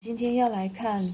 今天要来看《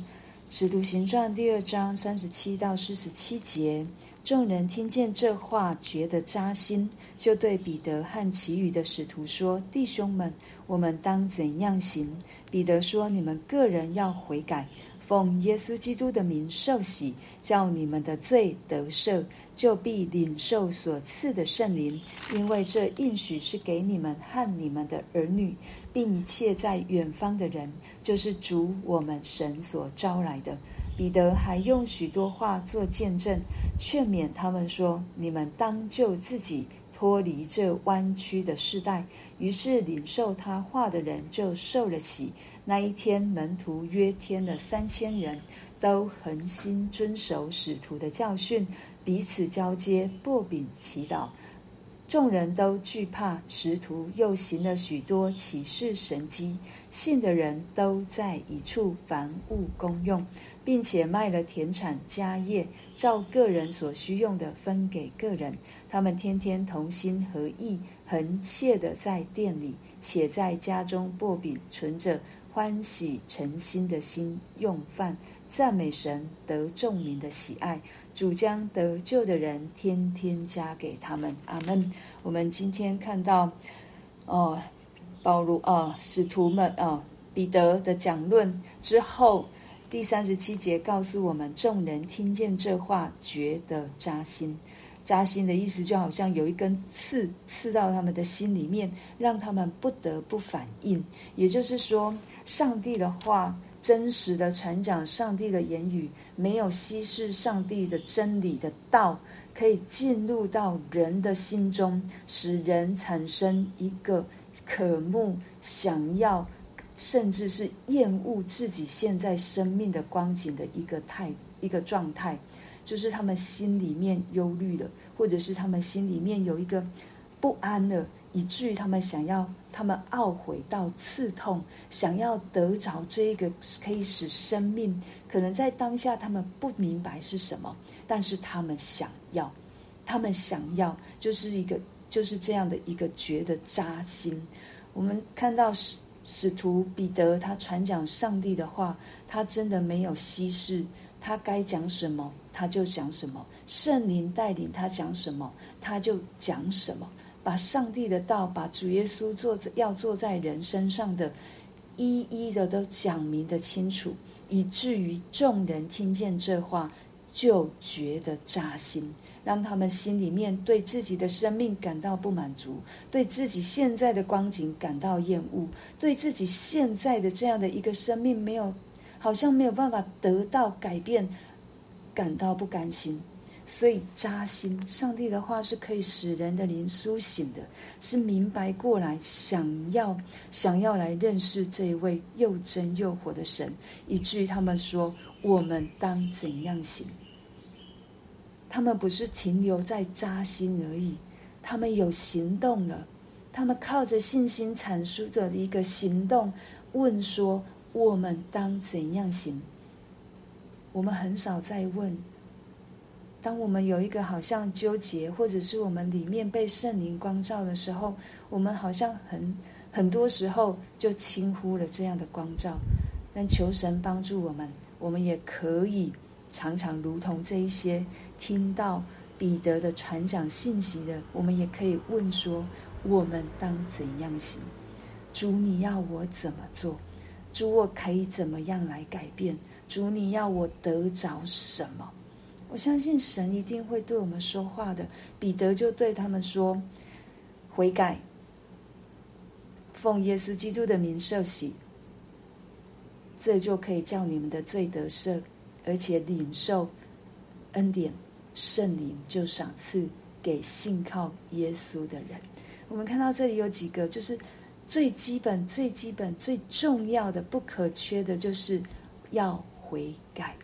使徒行传》第二章三十七到四十七节。众人听见这话，觉得扎心，就对彼得和其余的使徒说：“弟兄们，我们当怎样行？”彼得说：“你们个人要悔改。”奉耶稣基督的名受洗，叫你们的罪得赦，就必领受所赐的圣灵，因为这应许是给你们和你们的儿女，并一切在远方的人，就是主我们神所招来的。彼得还用许多话做见证，劝勉他们说：“你们当救自己。”脱离这弯曲的世代，于是领受他话的人就受了洗。那一天，门徒约添了三千人，都恒心遵守使徒的教训，彼此交接，擘饼祈祷。众人都惧怕，使徒又行了许多奇事神迹，信的人都在一处，凡物公用，并且卖了田产家业，照个人所需用的分给个人。他们天天同心合意，恒切的在店里，且在家中擘饼，存着欢喜诚心的心用饭，赞美神，得众民的喜爱。主将得救的人天天加给他们。阿门。我们今天看到，哦，保罗哦，使徒们哦，彼得的讲论之后，第三十七节告诉我们，众人听见这话，觉得扎心。扎心的意思就好像有一根刺刺到他们的心里面，让他们不得不反应。也就是说，上帝的话。真实的传讲上帝的言语，没有稀释上帝的真理的道，可以进入到人的心中，使人产生一个渴慕、想要，甚至是厌恶自己现在生命的光景的一个态、一个状态，就是他们心里面忧虑了，或者是他们心里面有一个不安了。以至于他们想要，他们懊悔到刺痛，想要得着这一个可以使生命，可能在当下他们不明白是什么，但是他们想要，他们想要，就是一个就是这样的一个觉得扎心。我们看到使使徒彼得他传讲上帝的话，他真的没有稀释，他该讲什么他就讲什么，圣灵带领他讲什么他就讲什么。把上帝的道，把主耶稣做要做在人身上的，一一的都讲明的清楚，以至于众人听见这话就觉得扎心，让他们心里面对自己的生命感到不满足，对自己现在的光景感到厌恶，对自己现在的这样的一个生命没有，好像没有办法得到改变，感到不甘心。所以扎心，上帝的话是可以使人的灵苏醒的，是明白过来，想要想要来认识这一位又真又活的神，以至于他们说：“我们当怎样行？”他们不是停留在扎心而已，他们有行动了，他们靠着信心阐述着一个行动，问说：“我们当怎样行？”我们很少在问。当我们有一个好像纠结，或者是我们里面被圣灵光照的时候，我们好像很很多时候就轻忽了这样的光照。但求神帮助我们，我们也可以常常如同这一些听到彼得的传讲信息的，我们也可以问说：我们当怎样行？主，你要我怎么做？主，我可以怎么样来改变？主，你要我得着什么？我相信神一定会对我们说话的。彼得就对他们说：“悔改，奉耶稣基督的名受洗，这就可以叫你们的罪得赦，而且领受恩典，圣灵就赏赐给信靠耶稣的人。”我们看到这里有几个，就是最基本、最基本、最重要的、不可缺的，就是要悔改。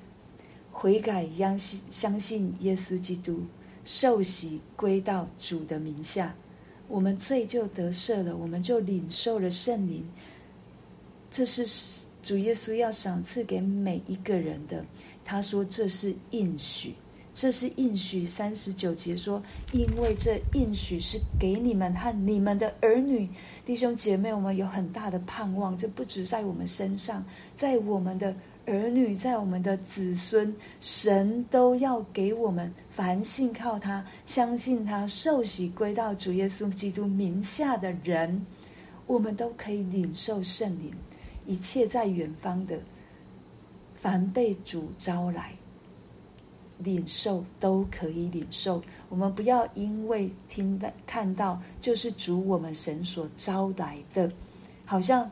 悔改，相信相信耶稣基督，受洗归到主的名下，我们罪就得赦了，我们就领受了圣灵。这是主耶稣要赏赐给每一个人的。他说这是应许，这是应许。三十九节说：“因为这应许是给你们和你们的儿女，弟兄姐妹，我们有很大的盼望。这不止在我们身上，在我们的儿女，在我们的子孙，神都要给我们。凡信靠他、相信他、受洗归到主耶稣基督名下的人，我们都可以领受圣灵。一切在远方的。”凡被主招来领受，都可以领受。我们不要因为听到看到就是主我们神所招来的，好像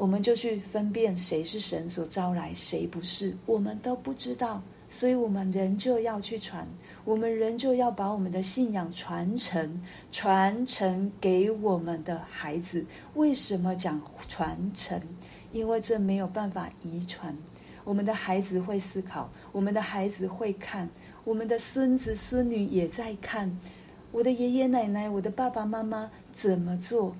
我们就去分辨谁是神所招来，谁不是，我们都不知道。所以，我们人就要去传，我们人就要把我们的信仰传承，传承给我们的孩子。为什么讲传承？因为这没有办法遗传。我们的孩子会思考，我们的孩子会看，我们的孙子孙女也在看。我的爷爷奶奶，我的爸爸妈妈怎么做？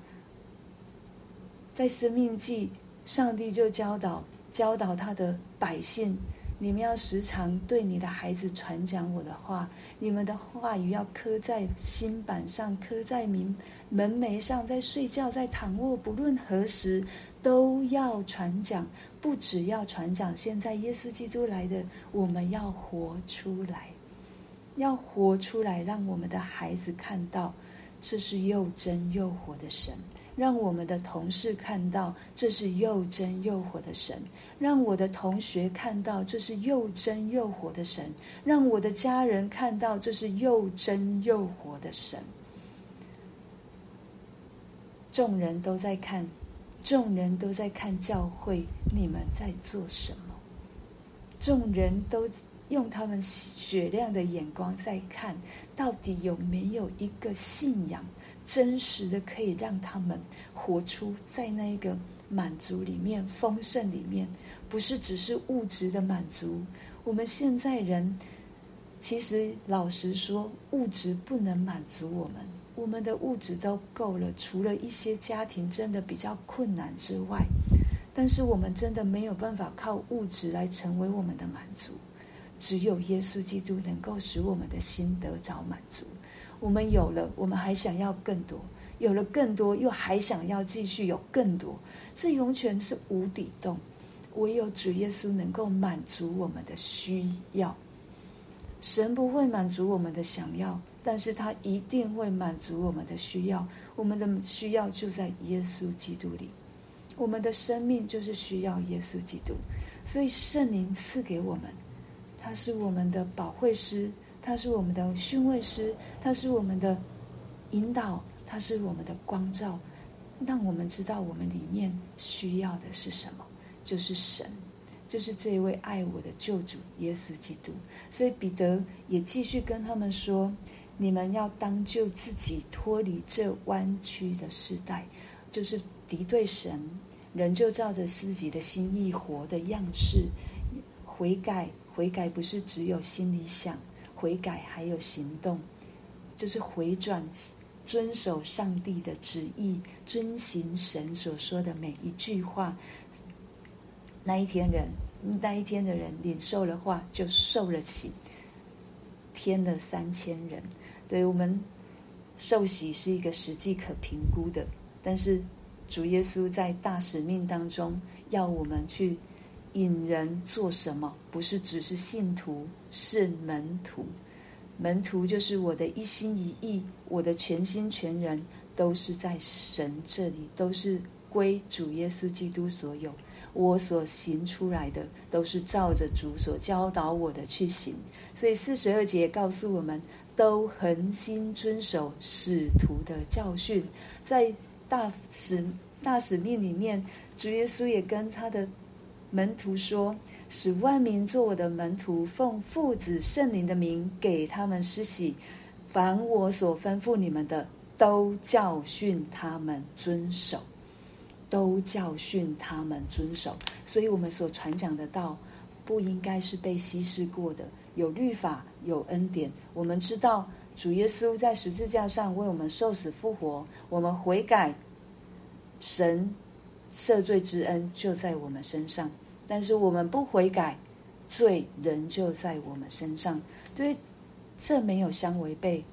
在《生命记》，上帝就教导教导他的百姓：你们要时常对你的孩子传讲我的话，你们的话语要刻在心板上，刻在门门楣上，在睡觉，在躺卧，不论何时。都要传讲，不只要传讲。现在耶稣基督来的，我们要活出来，要活出来，让我们的孩子看到这是又真又活的神；让我们的同事看到这是又真又活的神；让我的同学看到这是又真又活的神；让我的家人看到这是又真又活的神。众人都在看。众人都在看教会，你们在做什么？众人都用他们雪亮的眼光在看，到底有没有一个信仰，真实的可以让他们活出在那个满足里面、丰盛里面，不是只是物质的满足。我们现在人，其实老实说，物质不能满足我们。我们的物质都够了，除了一些家庭真的比较困难之外，但是我们真的没有办法靠物质来成为我们的满足。只有耶稣基督能够使我们的心得着满足。我们有了，我们还想要更多；有了更多，又还想要继续有更多。这完全是无底洞。唯有主耶稣能够满足我们的需要。神不会满足我们的想要。但是他一定会满足我们的需要，我们的需要就在耶稣基督里，我们的生命就是需要耶稣基督，所以圣灵赐给我们，他是我们的保惠师，他是我们的训慰师，他是我们的引导，他是我们的光照，让我们知道我们里面需要的是什么，就是神，就是这一位爱我的救主耶稣基督。所以彼得也继续跟他们说。你们要当救自己，脱离这弯曲的时代，就是敌对神，人就照着自己的心意活的样式悔改。悔改不是只有心里想，悔改还有行动，就是回转，遵守上帝的旨意，遵行神所说的每一句话。那一天人，那一天的人领受了话，就受了起，添了三千人。对，我们受洗是一个实际可评估的，但是主耶稣在大使命当中要我们去引人做什么？不是只是信徒，是门徒。门徒就是我的一心一意，我的全心全人都是在神这里，都是归主耶稣基督所有。我所行出来的都是照着主所教导我的去行。所以四十二节告诉我们。都恒心遵守使徒的教训，在大使大使命里面，主耶稣也跟他的门徒说：“使万民做我的门徒，奉父子圣灵的名给他们施洗，凡我所吩咐你们的，都教训他们遵守，都教训他们遵守。”所以，我们所传讲的道，不应该是被稀释过的。有律法，有恩典。我们知道主耶稣在十字架上为我们受死复活，我们悔改，神赦罪之恩就在我们身上。但是我们不悔改，罪仍旧在我们身上。对，这没有相违背。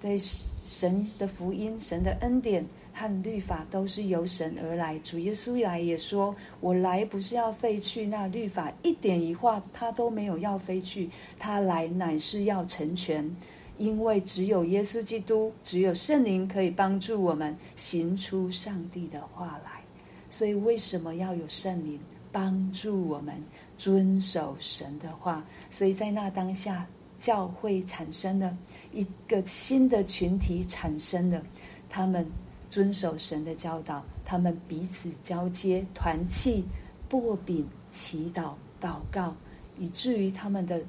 对，神的福音、神的恩典和律法都是由神而来。主耶稣来也说：“我来不是要废去那律法，一点一画他都没有要废去，他来乃是要成全。”因为只有耶稣基督，只有圣灵可以帮助我们行出上帝的话来。所以，为什么要有圣灵帮助我们遵守神的话？所以在那当下，教会产生了一个新的群体，产生了他们遵守神的教导，他们彼此交接、团契、擘饼、祈祷、祷告，以至于他们的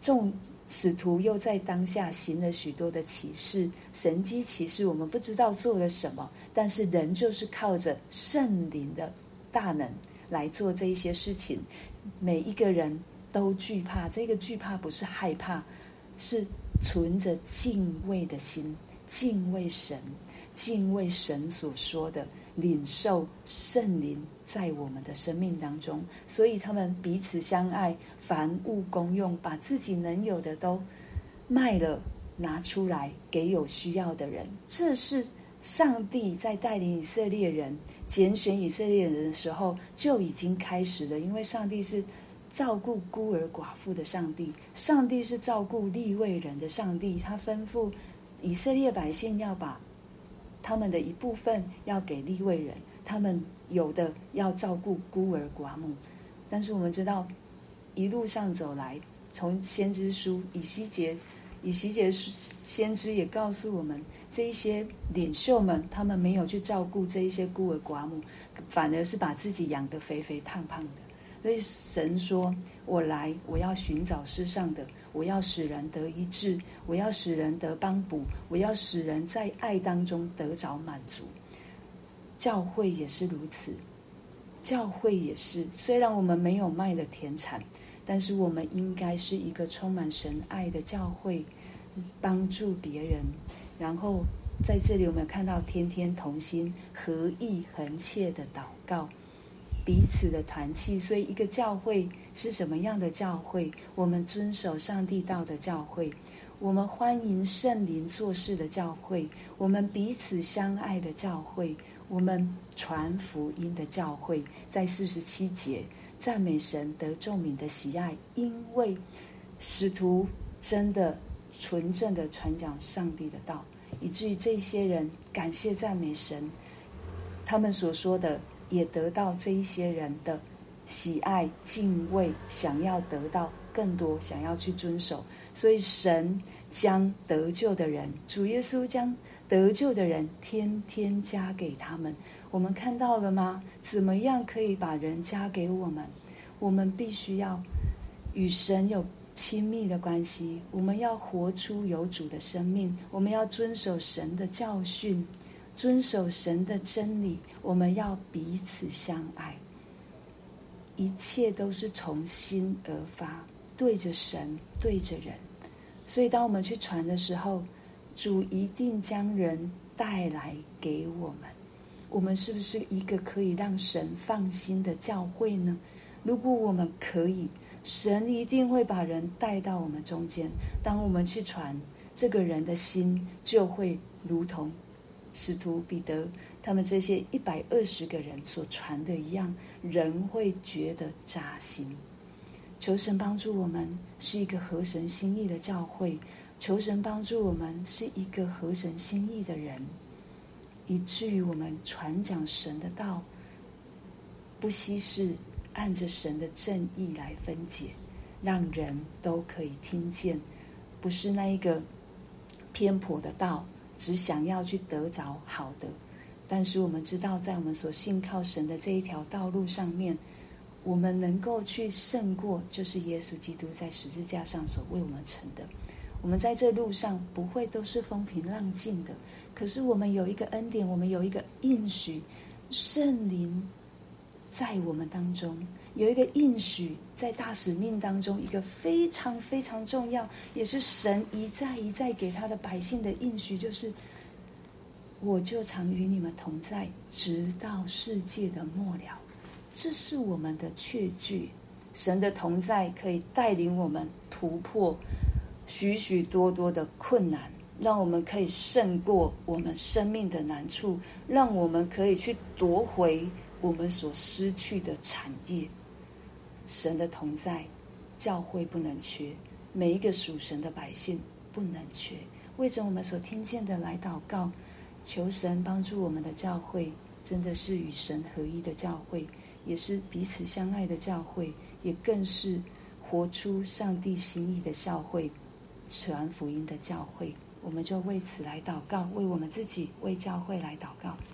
众。使徒又在当下行了许多的奇事、神迹奇事，我们不知道做了什么，但是人就是靠着圣灵的大能来做这一些事情。每一个人都惧怕，这个惧怕不是害怕，是存着敬畏的心，敬畏神，敬畏神所说的。领受圣灵在我们的生命当中，所以他们彼此相爱，凡物公用，把自己能有的都卖了，拿出来给有需要的人。这是上帝在带领以色列人拣选以色列人的时候就已经开始了，因为上帝是照顾孤儿寡妇的上帝，上帝是照顾利未人的上帝，他吩咐以色列百姓要把。他们的一部分要给利未人，他们有的要照顾孤儿寡母。但是我们知道，一路上走来，从先知书以西结，以西结先知也告诉我们，这一些领袖们，他们没有去照顾这一些孤儿寡母，反而是把自己养得肥肥胖胖的。所以神说：“我来，我要寻找世上的，我要使人得医治，我要使人得帮补，我要使人在爱当中得着满足。”教会也是如此，教会也是。虽然我们没有卖了田产，但是我们应该是一个充满神爱的教会，帮助别人。然后在这里，我们看到天天同心合意恒切的祷告。彼此的团契，所以一个教会是什么样的教会？我们遵守上帝道的教会，我们欢迎圣灵做事的教会，我们彼此相爱的教会，我们传福音的教会。在四十七节，赞美神得众民的喜爱，因为使徒真的纯正的传讲上帝的道，以至于这些人感谢赞美神，他们所说的。也得到这一些人的喜爱、敬畏，想要得到更多，想要去遵守。所以神将得救的人，主耶稣将得救的人天天加给他们。我们看到了吗？怎么样可以把人加给我们？我们必须要与神有亲密的关系，我们要活出有主的生命，我们要遵守神的教训。遵守神的真理，我们要彼此相爱。一切都是从心而发，对着神，对着人。所以，当我们去传的时候，主一定将人带来给我们。我们是不是一个可以让神放心的教会呢？如果我们可以，神一定会把人带到我们中间。当我们去传，这个人的心就会如同。使徒彼得他们这些一百二十个人所传的一样，人会觉得扎心。求神帮助我们是一个合神心意的教会，求神帮助我们是一个合神心意的人，以至于我们传讲神的道，不惜是，按着神的正义来分解，让人都可以听见，不是那一个偏颇的道。只想要去得着好的，但是我们知道，在我们所信靠神的这一条道路上面，我们能够去胜过，就是耶稣基督在十字架上所为我们成的。我们在这路上不会都是风平浪静的，可是我们有一个恩典，我们有一个应许，圣灵在我们当中。有一个应许，在大使命当中，一个非常非常重要，也是神一再一再给他的百姓的应许，就是我就常与你们同在，直到世界的末了。这是我们的确据，神的同在可以带领我们突破许许多多的困难，让我们可以胜过我们生命的难处，让我们可以去夺回我们所失去的产业。神的同在，教会不能缺，每一个属神的百姓不能缺。为着我们所听见的来祷告，求神帮助我们的教会，真的是与神合一的教会，也是彼此相爱的教会。也更是活出上帝心意的教会，传福音的教会，我们就为此来祷告，为我们自己，为教会来祷告。